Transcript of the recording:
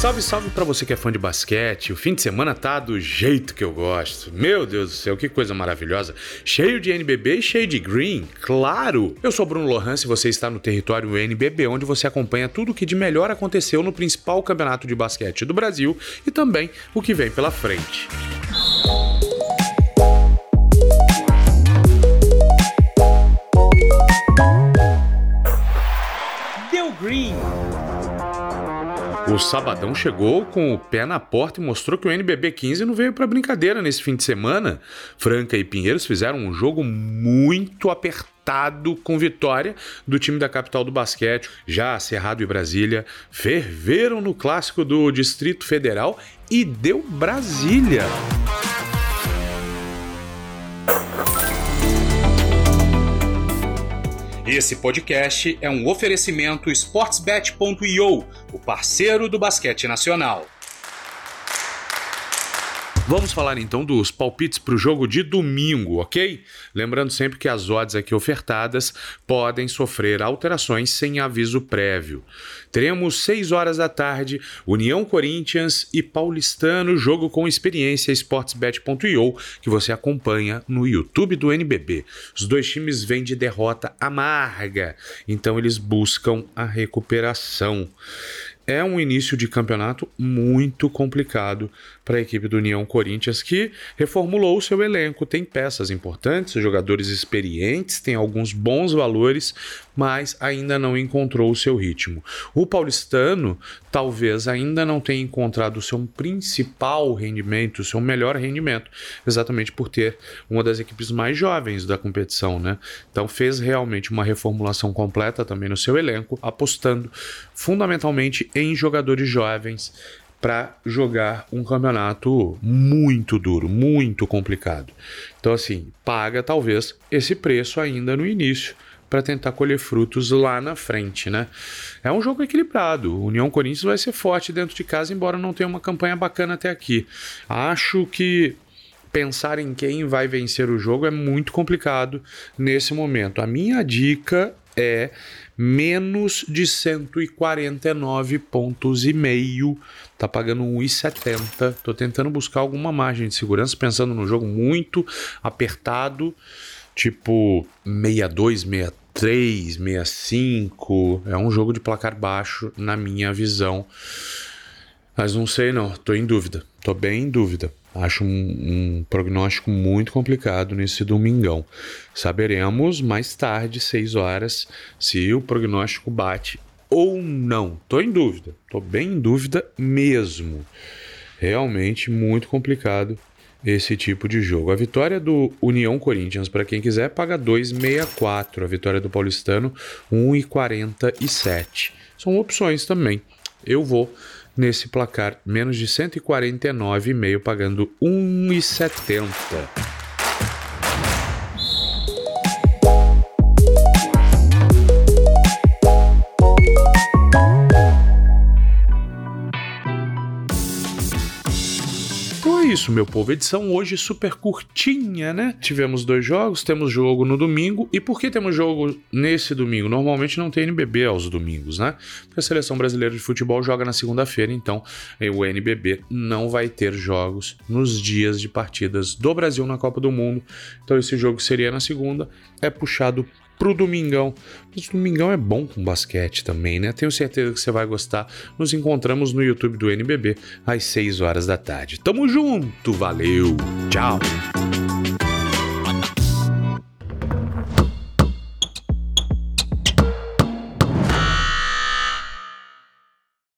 Salve, salve para você que é fã de basquete. O fim de semana tá do jeito que eu gosto. Meu Deus do céu, que coisa maravilhosa. Cheio de NBB e cheio de green, claro. Eu sou Bruno Lohans e você está no território NBB, onde você acompanha tudo o que de melhor aconteceu no principal campeonato de basquete do Brasil e também o que vem pela frente. Sabadão chegou com o pé na porta e mostrou que o NBB 15 não veio para brincadeira nesse fim de semana. Franca e Pinheiros fizeram um jogo muito apertado com vitória do time da capital do basquete. Já Cerrado e Brasília ferveram no clássico do Distrito Federal e deu Brasília. Esse podcast é um oferecimento sportsbet.io, o parceiro do basquete nacional. Vamos falar então dos palpites para o jogo de domingo, ok? Lembrando sempre que as odds aqui ofertadas podem sofrer alterações sem aviso prévio. Teremos 6 horas da tarde, União Corinthians e Paulistano, jogo com experiência sportsbet.io, que você acompanha no YouTube do NBB. Os dois times vêm de derrota amarga, então eles buscam a recuperação é um início de campeonato muito complicado para a equipe do União Corinthians, que reformulou o seu elenco. Tem peças importantes, jogadores experientes, tem alguns bons valores, mas ainda não encontrou o seu ritmo. O paulistano talvez ainda não tenha encontrado o seu principal rendimento, o seu melhor rendimento, exatamente por ter uma das equipes mais jovens da competição, né? Então fez realmente uma reformulação completa também no seu elenco, apostando fundamentalmente em jogadores jovens para jogar um campeonato muito duro, muito complicado. Então, assim, paga talvez esse preço ainda no início para tentar colher frutos lá na frente, né? É um jogo equilibrado. O União Corinthians vai ser forte dentro de casa, embora não tenha uma campanha bacana até aqui. Acho que pensar em quem vai vencer o jogo é muito complicado nesse momento. A minha dica é menos de 149 pontos e meio. Tá pagando 1,70. Tô tentando buscar alguma margem de segurança pensando num jogo muito apertado, tipo 62, 63, 65. É um jogo de placar baixo na minha visão. Mas não sei não, tô em dúvida. Tô bem em dúvida. Acho um, um, prognóstico muito complicado nesse domingão. Saberemos mais tarde, 6 horas, se o prognóstico bate ou não. Tô em dúvida, tô bem em dúvida mesmo. Realmente muito complicado esse tipo de jogo. A vitória do União Corinthians, para quem quiser, paga 2,64. A vitória do Paulistano, 1,47. São opções também. Eu vou nesse placar menos de 149,5 pagando 1,70. Isso, meu povo. Edição hoje super curtinha, né? Tivemos dois jogos, temos jogo no domingo. E por que temos jogo nesse domingo? Normalmente não tem NBB aos domingos, né? Porque a seleção brasileira de futebol joga na segunda-feira, então o NBB não vai ter jogos nos dias de partidas do Brasil na Copa do Mundo. Então esse jogo seria na segunda, é puxado pro domingão. Mas o domingão é bom com basquete também, né? Tenho certeza que você vai gostar. Nos encontramos no YouTube do NBB às 6 horas da tarde. Tamo junto, valeu, tchau!